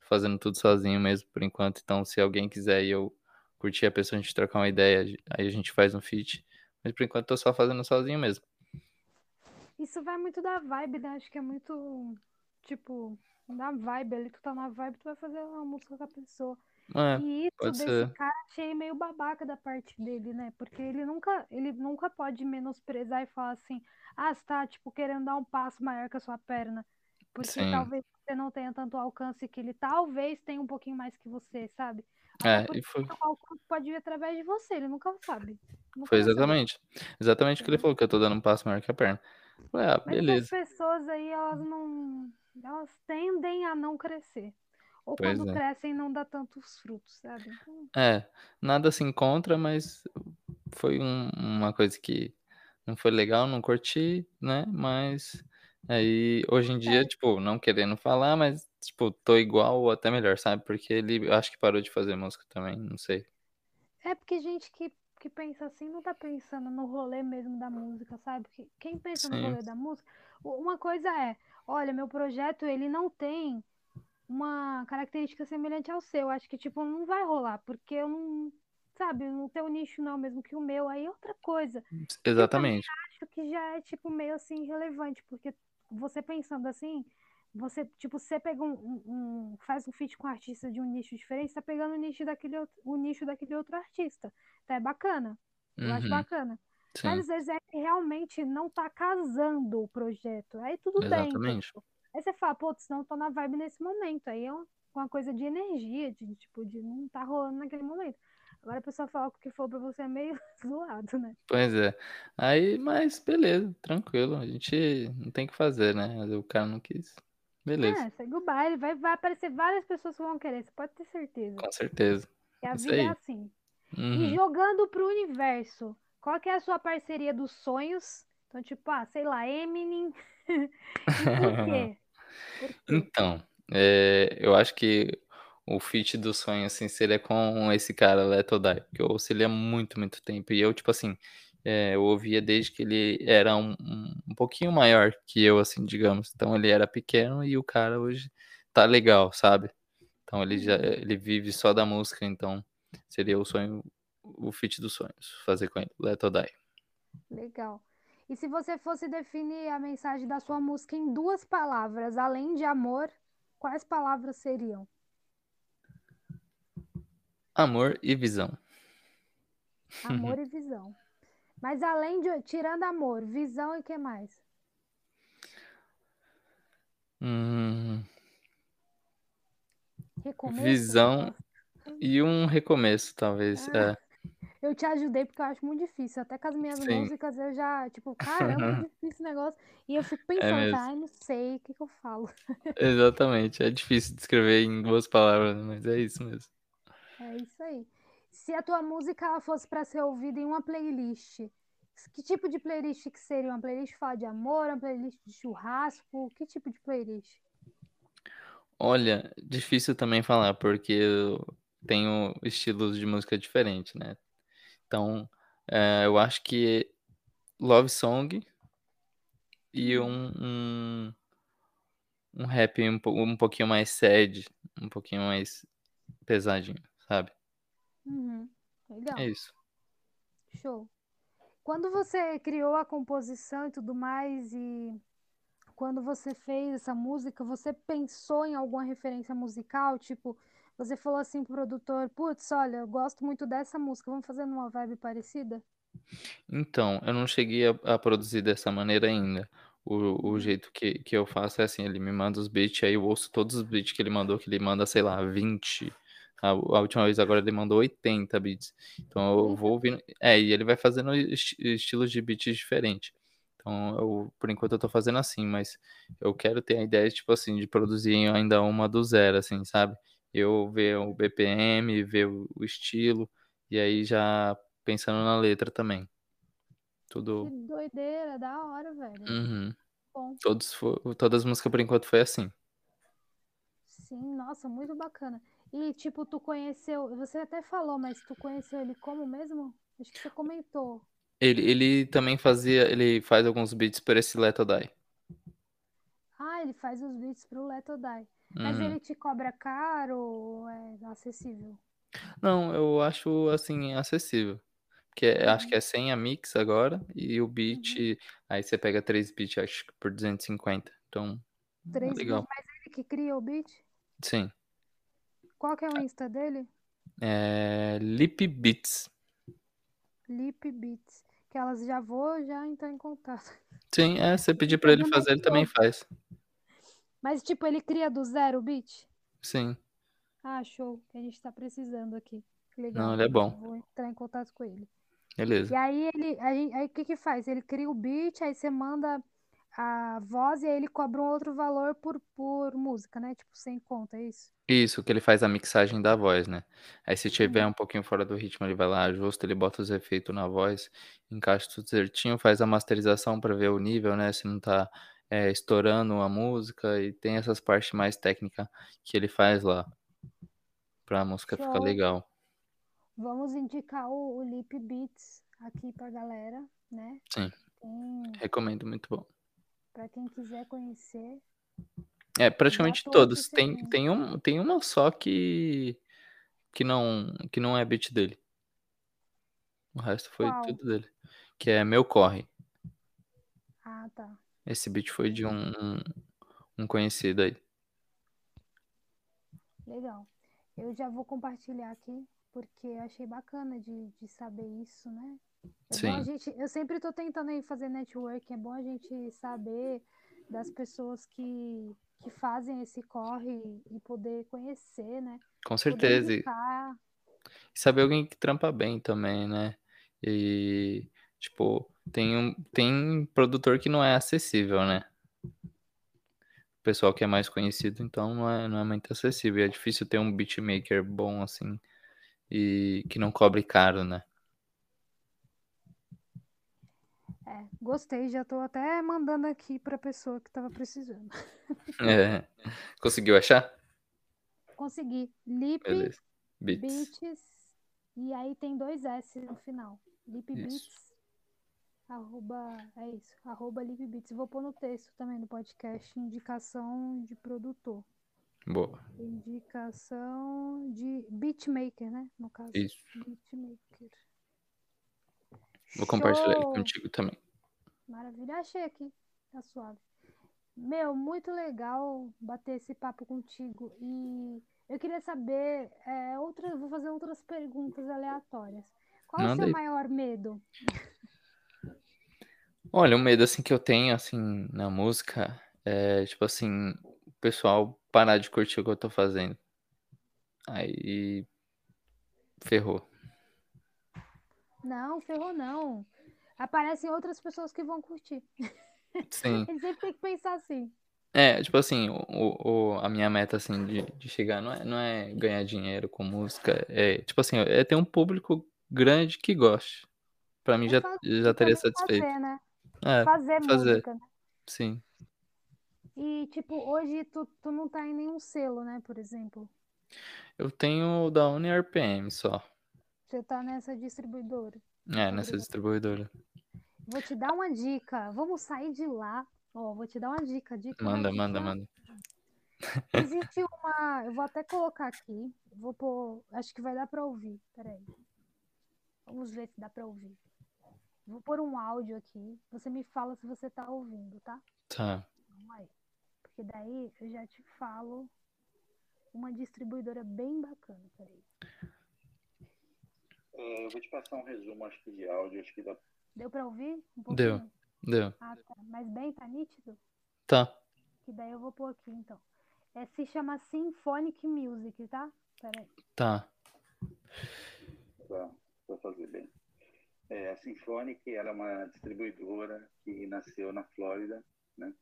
Fazendo tudo sozinho mesmo, por enquanto. Então, se alguém quiser e eu curtir a pessoa, a gente trocar uma ideia, aí a gente faz um feat. Mas por enquanto, tô só fazendo sozinho mesmo.
Isso vai muito da vibe, né? Acho que é muito, tipo, da vibe ali. Tu tá na vibe, tu vai fazer uma música com a pessoa.
É,
E isso desse
ser.
cara achei meio babaca da parte dele, né? Porque ele nunca, ele nunca pode menosprezar e falar assim, ah, você tá, tipo, querendo dar um passo maior que a sua perna. Porque
Sim.
talvez você não tenha tanto alcance que ele talvez tenha um pouquinho mais que você, sabe?
É, e foi,
o alcance pode vir através de você, ele nunca sabe. Nunca
foi
vai saber.
exatamente. Exatamente o que ele falou, que eu tô dando um passo maior que a perna. Falei, ah,
Mas essas
beleza.
pessoas aí, elas não. Elas tendem a não crescer. Ou
Pois
quando
é.
crescem, não dá tantos frutos, sabe? Então,
É, nada se encontra, mas foi um- uma coisa que não foi legal, não curti, né? Mas aí, hoje em dia, tipo, não querendo falar, mas, tipo, tô igual ou até melhor, sabe? Porque ele, eu acho que parou de fazer música também, não sei.
É porque gente que, que pensa assim não tá pensando no rolê mesmo da música, sabe? Que quem pensa no
Sim.
rolê da música, u- uma coisa é, olha, meu projeto ele não tem uma característica semelhante ao seu. Acho que tipo não vai rolar, porque eu não, sabe, o teu nicho não é o mesmo que o meu, aí é outra coisa.
Exatamente.
acho que já é, tipo, meio assim, relevante, porque você pensando assim, você, tipo, você pega um, um- um- faz um feat com um artista de um nicho diferente, você tá pegando o nicho daquele, outro- o nicho daquele outro artista. Então é bacana. Eu acho
Uhum,
bacana. Mas
sim,
às vezes é que realmente não tá casando o projeto. Aí tudo bem,
exatamente.
entendeu? Aí você fala, putz, não tô na vibe nesse momento. Aí é um- uma coisa de energia, de tipo, de não tá rolando naquele momento. Agora a pessoa fala o que for pra você é meio *laughs* zoado, né?
Pois é. Aí, mas beleza, tranquilo. A gente não tem o que fazer, né? O cara não quis. Beleza,
É, segue o baile, vai, vai aparecer várias pessoas que vão querer, você pode ter certeza.
com certeza.
Que a
Isso
vida é
aí.
assim. E
Uhum.
jogando pro universo, qual que é a sua parceria dos sonhos? Então, tipo, ah, sei lá, Eminem. *laughs* E por quê? *laughs* Por quê?
Então, é, eu acho que o feat do sonho, assim, seria com esse cara, Let Or Die, porque eu ouço ele há muito, muito tempo. E eu, tipo assim, é, eu ouvia desde que ele era um, um, um pouquinho maior que eu, assim, digamos. Então ele era pequeno e o cara hoje tá legal, sabe? Então ele já
Uhum.
ele vive só da música, então seria o sonho, o feat dos sonhos, fazer com ele, Let Or Die.
Legal. E se você fosse definir a mensagem da sua música em duas palavras, além de amor, quais palavras seriam?
Amor e visão.
Amor *laughs* e visão. Mas além de, tirando amor, visão e que mais?
Hum,
Recomeço?
visão
Gosto.
e um recomeço, talvez.
Ah,
É.
eu te ajudei porque eu acho muito difícil. Até com as minhas
Sim.
músicas eu já, tipo, *laughs* caramba, é difícil esse negócio. E eu fico
É
pensando,
mesmo.
ai, não sei o que, que eu falo.
Exatamente. É difícil descrever em duas palavras, mas é isso mesmo.
É isso aí. Se a tua música ela fosse para ser ouvida em uma playlist, que tipo de playlist que seria? Uma playlist fala de amor, uma playlist de churrasco? Que tipo de playlist?
Olha, difícil também falar, porque eu tenho estilos de música diferentes, né? Então, eh, eu acho que love song e
Uhum.
um, um, um rap um, um pouquinho mais sad, um pouquinho mais pesadinho, sabe?
Uhum.
É
Legal,
isso.
show. Quando você criou a composição e tudo mais, e quando você fez essa música, você pensou em alguma referência musical? Tipo, você falou assim pro produtor, putz, olha, eu gosto muito dessa música, vamos fazer numa vibe parecida?
Então, eu não cheguei a, a produzir dessa maneira ainda. O, o
Uhum.
jeito que, que eu faço é assim, ele me manda os beats, aí eu ouço todos os beats que ele mandou, que ele manda, sei lá, 20. A, a última vez agora ele mandou 80 beats. Então eu
Eita,
vou ouvindo. É, e ele vai fazendo esti- estilos de beats diferentes. Então, eu, por enquanto eu tô fazendo assim, mas eu quero ter a ideia, tipo assim, de produzir ainda uma do zero, assim, sabe? Eu ver o BPM, ver o, o estilo, e aí já pensando na letra também.
que
Tudo.
doideira, da hora, velho.
Uhum.
Bom,
Todos todas as músicas por enquanto foi assim.
sim, nossa, muito bacana. E, tipo, tu conheceu, você até falou, mas tu conheceu ele como mesmo? Acho que você comentou.
Ele, ele também fazia, ele faz alguns beats por esse Let It Die.
Ah, ele faz os beats pro Let It Die. Mas
Uhum.
ele te cobra caro ou é acessível?
Não, eu acho assim acessível. Porque é- acho que
Uhum,
é 100 a mix agora e o beat,
uhum.
aí você pega três beats acho que por 250. Então, é
Três beats,
legal.
mas ele que cria o beat?
Sim.
Qual que é o Insta dele?
É Lip Beats.
Lip Beats. Que elas já vou já entrar em contato.
Sim, é, você pedir pra
Fazer
ele fazer, ele também faz.
Mas, tipo, ele cria do zero o beat?
Sim.
Ah, show. Que a gente tá precisando aqui. Que
Não,
legal.
ele é bom.
vou entrar em contato com ele. E
Beleza.
aí ele, aí, aí o que que faz? Ele cria o beat, aí você manda a voz e aí ele cobra um outro valor por, por música, né? Tipo, sem conta, é isso?
Isso, que ele faz a mixagem da voz, né? Aí se tiver
Uhum.
um pouquinho fora do ritmo, ele vai lá, ajusta, ele bota os efeitos na voz, encaixa tudo certinho, faz a masterização pra ver o nível, né? Se não tá é, estourando a música e tem essas partes mais técnicas que ele faz lá pra música ficar
Show.
legal.
Vamos indicar o, o Lip Beats aqui pra galera, né?
Sim,
Tem,
recomendo, muito bom.
Pra quem quiser conhecer,
É, praticamente todos. Tem, tem, um, tem uma só que, que, não, que não é beat dele. O resto foi tudo dele. Que é Meu Corre.
Ah, tá.
Esse beat foi de um, um conhecido aí.
Legal. Eu já vou compartilhar aqui, porque achei bacana de, de saber isso, né? É bom a
Sim,
gente. Eu sempre estou tentando fazer network, é bom a gente saber das pessoas que, que fazem esse corre e poder conhecer, né?
com certeza. E saber alguém que trampa bem também, né? E, tipo, tem um, tem produtor que não é acessível, né? O pessoal que é mais conhecido, então não é, não é muito acessível. E é difícil ter um beatmaker bom, assim, e que não cobre caro, né?
É, gostei, já estou até mandando aqui para a pessoa que estava precisando. *laughs*
É. Conseguiu achar?
Consegui. Lip
Beleza. Beats.
Beats. E aí tem dois S no final. Lip
Isso.
Beats. Arroba, é isso, arroba Lip Beats. Vou pôr no texto também do podcast, indicação de produtor.
Boa.
Indicação de beatmaker, né? No caso.
Isso.
Beatmaker.
Vou compartilhar ele
Show!
contigo também.
Maravilha, achei aqui. Tá suave. Meu, muito legal bater esse papo contigo. E eu queria saber, é, outras, vou fazer outras perguntas aleatórias. Qual o
Manda
seu
aí.
maior medo?
Olha, o medo assim que eu tenho assim na música é tipo assim, o pessoal parar de curtir o que eu tô fazendo. Aí ferrou.
Não, ferrou não. Aparecem outras pessoas que vão curtir.
Sim. *laughs*
Ele sempre tem que pensar assim.
É, tipo assim, o, o, a minha meta, assim, de, de chegar não é, não é ganhar dinheiro com música, é, tipo assim, é ter um público grande que goste. Pra mim
É
já, já teria satisfeito.
fazer, né?
É,
Fazer,
fazer,
música, né?
sim.
E, tipo, hoje tu, tu não tá em nenhum selo, né? Por exemplo.
Eu tenho da UniRPM só.
Você tá nessa distribuidora.
É, nessa distribuidora.
Vou te dar uma dica. Vamos sair de lá. Ó, vou te dar uma dica. dica uma
Manda,
dica.
manda, manda. *laughs*
Existe uma. Eu vou até colocar aqui. Vou pôr. Acho que vai dar pra ouvir. Peraí. Vamos ver se dá pra ouvir. Vou pôr um áudio aqui. Você me fala se você tá ouvindo, tá?
Tá.
Vamos aí. Porque daí eu já te falo uma distribuidora bem bacana. Peraí.
É, eu vou te passar um resumo, acho que de áudio, acho que dá.
Deu pra ouvir? Um
Deu.
pouquinho?
Deu.
Ah, tá. Mas bem, tá nítido?
Tá.
Que daí eu vou pôr aqui, então. É, se chama Symphonic Music, tá? Peraí.
Tá.
para fazer bem. É, a Symphonic ela é uma distribuidora que nasceu na Flórida, né?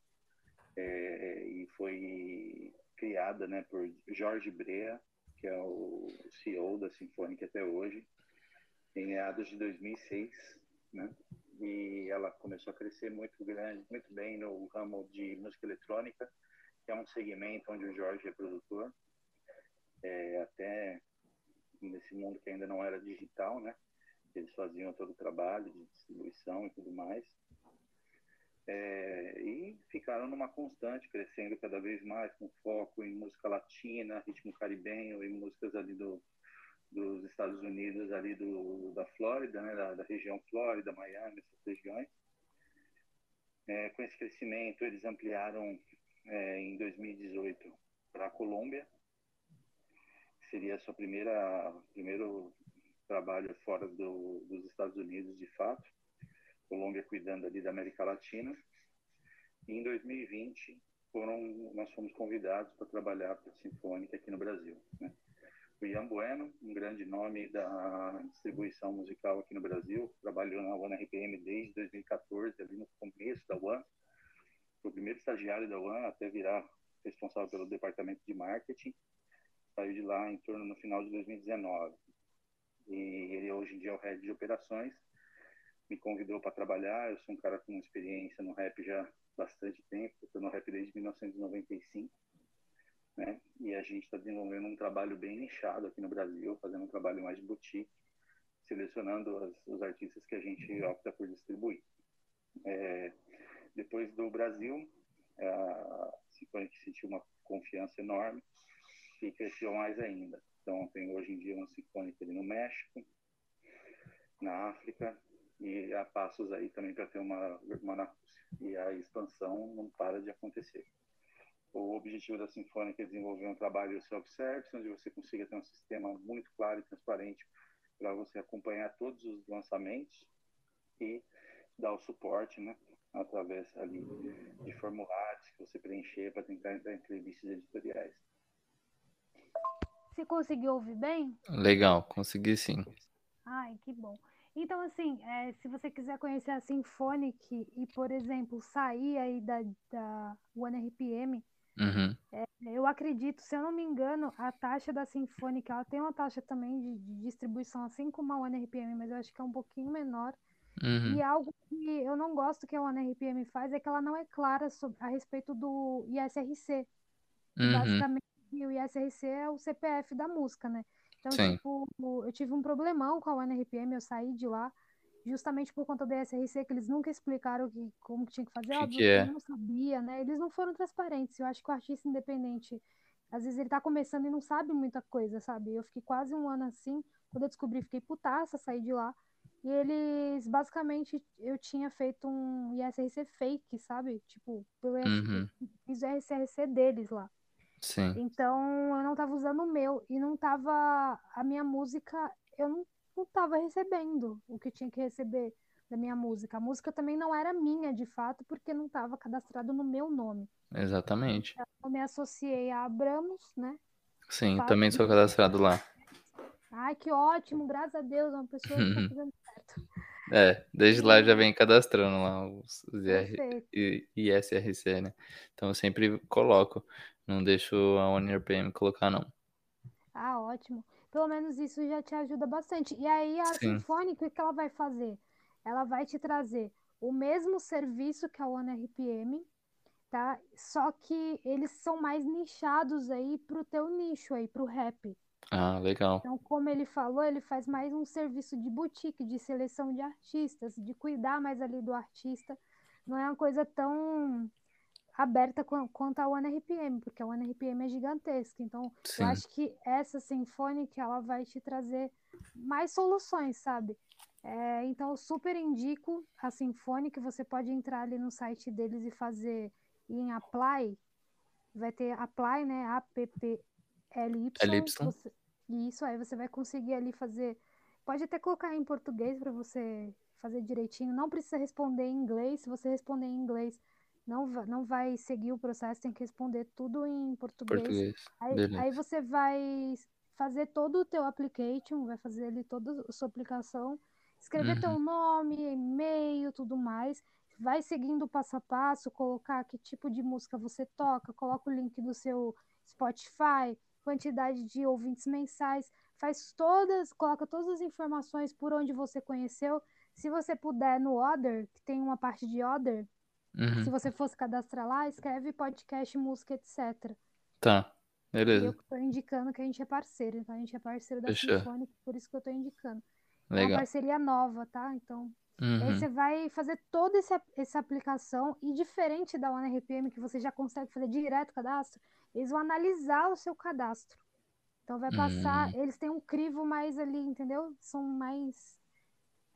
É, e foi criada, né, por Jorge Brea, que é o CEO da Symphonic até hoje, em meados de 2006, né? E ela começou a crescer muito grande, muito bem no ramo de música eletrônica, que é um segmento onde o Jorge é produtor, é, até nesse mundo que ainda não era digital, né? Eles faziam todo o trabalho de distribuição e tudo mais. É, e ficaram numa constante, crescendo cada vez mais, com foco em música latina, ritmo caribenho e músicas ali do, dos Estados Unidos, ali do, da Flórida, né? da, da região Flórida, Miami, essas regiões. É, com esse crescimento, eles ampliaram é, em 2018 para a Colômbia, seria a sua primeira primeiro trabalho fora do, dos Estados Unidos de fato Colômbia cuidando ali da América Latina e em 2020 foram nós fomos convidados para trabalhar para a Sinfônica aqui no Brasil né? o Ian Bueno um grande nome da distribuição musical aqui no Brasil trabalhou na One RPM desde 2014 ali no começo da One foi o primeiro estagiário da One até virar responsável pelo departamento de marketing saiu de lá em torno no final de 2019. E ele hoje em dia é o head de operações. Me convidou para trabalhar. Eu sou um cara com experiência no rap já há bastante tempo. Estou no rap desde 1995. Né? E a gente está desenvolvendo um trabalho bem nichado aqui no Brasil, fazendo um trabalho mais de boutique, selecionando as, os artistas que a gente opta por distribuir. É, depois do Brasil, a Sinfônica sentiu uma confiança enorme e cresceu mais ainda. Então, tem hoje em dia uma sinfônica ali no México, na África, e há passos aí também para ter uma, uma na Rússia. E a expansão não para de acontecer. O objetivo da Sinfônica é desenvolver um trabalho self-service, onde você consiga ter um sistema muito claro e transparente para você acompanhar todos os lançamentos e dar o suporte, né, através ali de formulários que você preencher para tentar entrar em entrevistas editoriais.
Você conseguiu ouvir bem?
Legal, consegui sim.
Ai, que bom. Então, assim, é, se você quiser conhecer a Symphonic e, por exemplo, sair aí da, da One RPM,
Uhum.
é, eu acredito, se eu não me engano, a taxa da Symphonic, ela tem uma taxa também de, de distribuição, assim como a One RPM, mas eu acho que é um pouquinho menor.
Uhum.
E algo que eu não gosto que a One RPM faz é que ela não é clara sobre, a respeito do ISRC.
Uhum.
Basicamente, o ISRC é o CPF da música, né? Então,
Sim.
tipo, eu tive um problemão com a UNRPM, eu saí de lá justamente por conta do ISRC, que eles nunca explicaram que, como que tinha que fazer,
Que
óbvio
que é?
eu não sabia, né? Eles não foram transparentes. Eu acho que o artista independente, às vezes ele tá começando e não sabe muita coisa, sabe? Eu fiquei quase um ano assim, quando eu descobri, fiquei putaça, saí de lá. E eles, basicamente, eu tinha feito um ISRC fake, sabe? Tipo, pelo
Uhum.
fiz o ISRC deles lá.
Sim.
Então, eu não tava usando o meu e não tava a minha música, eu não, não tava recebendo o que tinha que receber da minha música. A música também não era minha, de fato, porque não estava cadastrado no meu nome.
Exatamente.
Eu me associei a Abramos, né?
Sim, também sou cadastrado lá.
Ai, que ótimo, graças a Deus, uma pessoa que tá *laughs* fazendo certo.
É, desde lá já vem cadastrando lá os, IR, ISRC, né? Então eu sempre coloco, não deixo a OneRPM colocar, não.
Ah, ótimo. Pelo menos isso já te ajuda bastante. E aí a
Sim.
Symfonic, o que ela vai fazer? Ela vai te trazer o mesmo serviço que a OneRPM, tá? Só que eles são mais nichados aí pro teu nicho aí, pro rap.
Ah, legal.
Então, como ele falou, ele faz mais um serviço de boutique, de seleção de artistas, de cuidar mais ali do artista. Não é uma coisa tão aberta quan- quanto a OneRPM, porque a OneRPM é gigantesca. Então,
Sim.
eu acho que essa Symphonic, ela vai te trazer mais soluções, sabe? É, então, eu super indico a Symphonic. Você pode entrar ali no site deles e fazer em Apply. Vai ter Apply, né? A-P-P-L-Y.
LY.
Você- Isso, aí você vai conseguir ali fazer. Pode até colocar em português para você fazer direitinho. Não precisa responder em inglês. Se você responder em inglês, não, não vai seguir o processo, tem que responder tudo em português.
Português.
Aí, aí você vai fazer todo o teu application, vai fazer ali toda a sua aplicação, escrever
Uhum.
teu nome, e-mail, tudo mais. Vai seguindo passo a passo, colocar que tipo de música você toca, coloca o link do seu Spotify, quantidade de ouvintes mensais, faz todas, coloca todas as informações por onde você conheceu. Se você puder no Other, que tem uma parte de Other,
Uhum.
se você fosse cadastrar lá, escreve podcast, música, etc.
Tá,
E eu
beleza.
tô indicando que a gente é parceiro, então a gente é parceiro da
Fechou.
Sinfônica, por isso que eu tô indicando. É uma
Legal.
parceria nova, tá? Então, e aí
Uhum.
você vai fazer toda esse, essa aplicação e diferente da OneRPM, que você já consegue fazer direto o cadastro, eles vão analisar o seu cadastro. Então vai passar,
Hum.
eles têm um crivo mais ali, entendeu? São mais,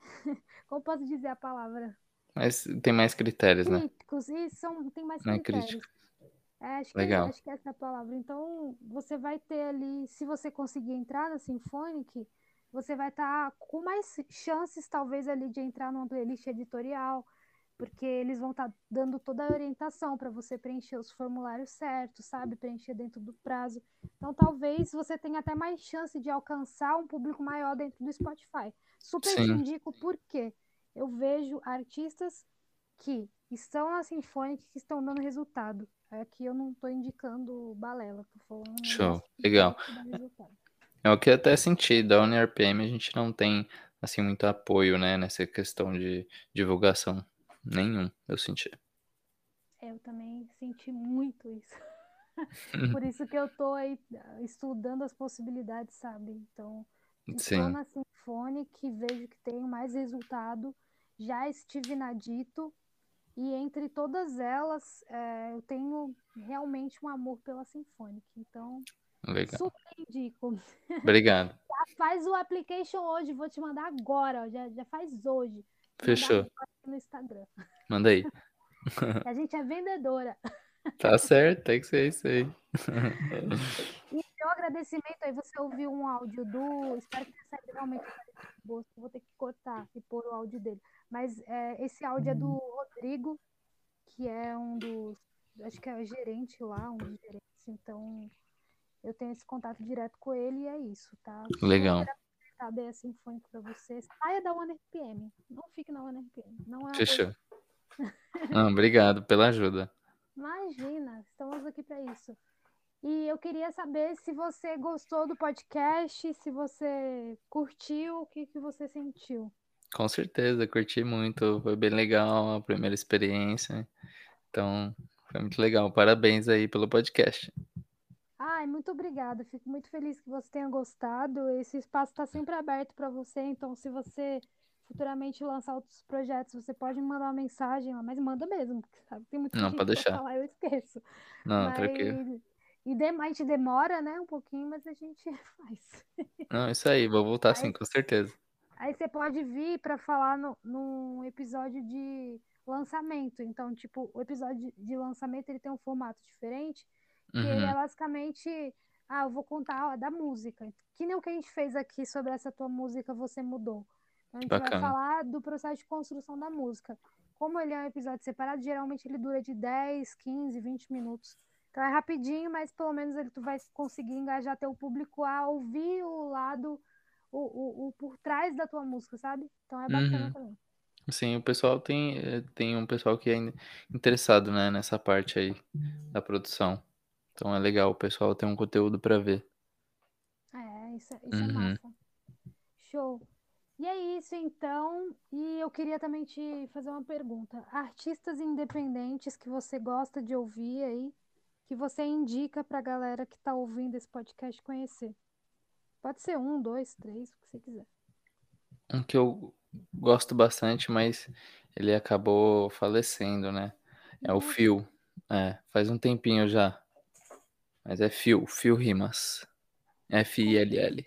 *laughs* como posso dizer a palavra?
Mas tem mais critérios, né?
Críticos, são, tem mais
Não é
critérios. É, acho que,
Legal.
acho que é a palavra. Então, você vai ter ali, se você conseguir entrar na Symphonic, você vai estar com mais chances, talvez, ali de entrar numa playlist editorial, porque eles vão estar dando toda a orientação para você preencher os formulários certos, sabe? Preencher dentro do prazo. Então, talvez você tenha até mais chance de alcançar um público maior dentro do Spotify. Super te
Sim.
indico porque eu vejo artistas que estão na Sinfônica que estão dando resultado. Aqui eu não estou indicando balela, tô falando
Show, legal.
resultado.
É o que até senti, da UniRPM a gente não tem, assim, muito apoio, né, nessa questão de divulgação. Nenhum, eu senti.
É, Eu também senti muito isso. *laughs* Por isso que eu tô aí ah, estudando as possibilidades, sabe? Então, estou na Sinfônica e vejo que tenho mais resultado. Já estive na Dito e entre todas elas é, eu tenho realmente um amor pela Sinfônica. Então,
legal.
super indico. *laughs*
Obrigado.
Faz o application hoje, vou te mandar agora, ó, já, já faz hoje.
Fechou.
no Instagram.
Manda aí. *laughs*
A gente é vendedora.
Tá certo, tem que ser isso aí.
E meu agradecimento aí, você ouviu um áudio do. Espero que tenha saído realmente gosto. Vou ter que cortar e pôr o áudio dele. Mas é, esse áudio é do Rodrigo, que é um dos. Acho que é gerente lá, um dos gerentes. Então, eu tenho esse contato direto com ele e é isso, tá?
Legal.
A Sinfônica pra você. Saia da OneRPM. Não fique na OneRPM. Não é
Fechou. *laughs* Não, obrigado pela ajuda.
Imagina, estamos aqui para isso. E eu queria saber se você gostou do podcast, se você curtiu, o que, que você sentiu.
Com certeza, curti muito, foi bem legal a primeira experiência. Então, foi muito legal. Parabéns aí pelo podcast.
Ai, muito obrigada. Fico muito feliz que você tenha gostado. Esse espaço está sempre aberto para você, então se você futuramente lançar outros projetos, você pode me mandar uma mensagem lá, mas manda mesmo, porque sabe, tem muita
Não, pode deixar.
falar, eu esqueço.
Não,
Mas
tranquilo.
e dem- a gente demora, né, um pouquinho, mas a gente *laughs* faz.
Não, isso aí, vou voltar sim,
Aí-
com certeza.
Aí você pode vir para falar no, num episódio de lançamento. Então, tipo, o episódio de lançamento ele tem um formato diferente, que ele é
Uhum,
basicamente, ah, eu vou contar ó, da música. Que nem o que a gente fez aqui sobre essa tua música Você Mudou. Então, a gente vai
Bacana.
falar do processo de construção da música. Como ele é um episódio separado, geralmente ele dura de 10, 15, 20 minutos. Então é rapidinho, mas pelo menos ele, tu vai conseguir engajar teu público a ouvir o lado o, o, o por trás da tua música, sabe? Então é bacana uhum. também.
Sim, o pessoal tem, eh, tem um pessoal que é interessado, né, nessa parte aí da produção. Então é legal, o pessoal tem um conteúdo para ver.
É, isso, isso é uhum. é massa. Show. E é isso então. E eu queria também te fazer uma pergunta. Artistas independentes que você gosta de ouvir aí, que você indica pra galera que tá ouvindo esse podcast conhecer. Pode ser um, dois, três, o que você quiser.
Um que eu gosto bastante, mas ele acabou falecendo, né? É o Phil. É, faz um tempinho já. Mas é Phil, Phil Rimas. F-I-L-L.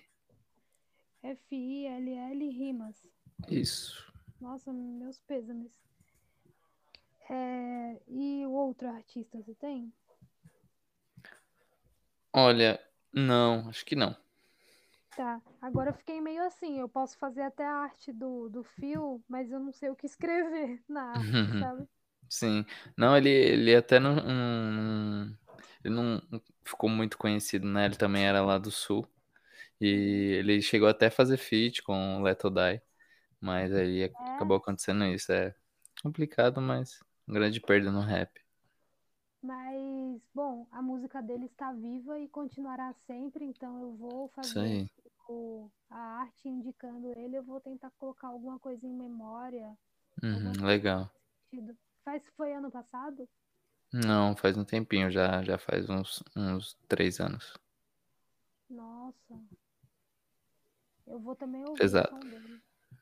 F-I-L-L Rimas.
Isso.
Nossa, meus pêsames. É... E o outro artista você tem?
Olha, não, acho que não.
Tá, agora eu fiquei meio assim, eu posso fazer até a arte do, do fio, mas eu não sei o que escrever *laughs* na arte, *laughs* sabe?
Sim, não, ele, ele até não, ele não ficou muito conhecido, né? Ele também era lá do sul e ele chegou até a fazer feat com o Leto Die, mas aí é. acabou acontecendo isso. É complicado, mas grande perda no rap.
Mas, bom, a música dele está viva e continuará sempre, então eu vou fazer o, a arte indicando ele, eu vou tentar colocar alguma coisa em memória.
Uhum, legal.
Faz, foi ano passado?
Não, faz um tempinho, já, já faz uns, uns três anos.
Nossa. Eu vou também ouvir
Exato.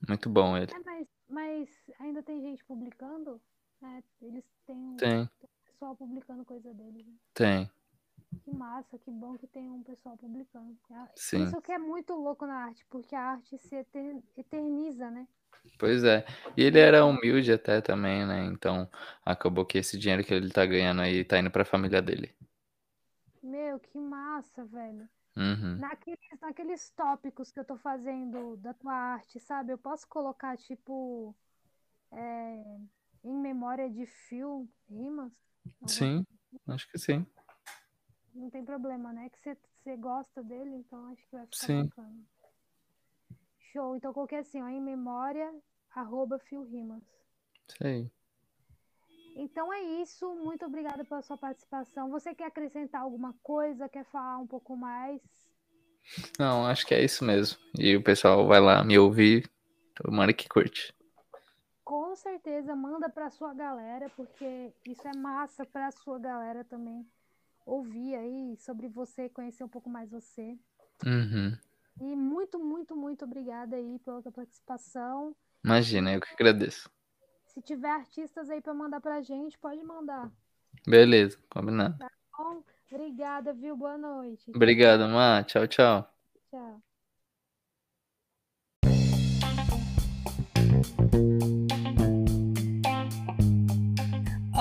Muito bom ele.
É, mas, mas ainda tem gente publicando? É, eles têm, tem. Pessoal publicando coisa deles. Né?
Tem.
Que massa, que bom que tem um pessoal publicando.
Sim.
Isso que é muito louco na arte, porque a arte se eterniza, né?
Pois é. E ele era humilde até também, né? Então acabou que esse dinheiro que ele tá ganhando aí tá indo pra família dele.
Meu, que massa, velho.
Uhum.
Naqueles, naqueles tópicos que eu tô fazendo da tua arte, sabe? Eu posso colocar, tipo, é, em memória de fio, rimas?
Sim, acho que sim.
Não tem problema, né? Que você gosta dele, então acho que vai ficar
sim.
bacana. Show. Então coloquei assim, ó, em memória, arroba fio rimas.
Sei.
Então é isso. Muito obrigada pela sua participação. Você quer acrescentar alguma coisa? Quer falar um pouco mais?
Não, acho que é isso mesmo. E o pessoal vai lá me ouvir. Tomara que curte
com certeza manda para sua galera, porque isso é massa para sua galera também ouvir aí sobre você, conhecer um pouco mais você.
Uhum.
E muito, muito, muito obrigada aí pela tua participação.
Imagina, eu que agradeço.
Se tiver artistas aí para mandar pra gente, pode mandar.
Beleza, combinado.
Tá bom? Obrigada, viu? Boa noite.
Obrigado, Má. Tchau, tchau.
Tchau.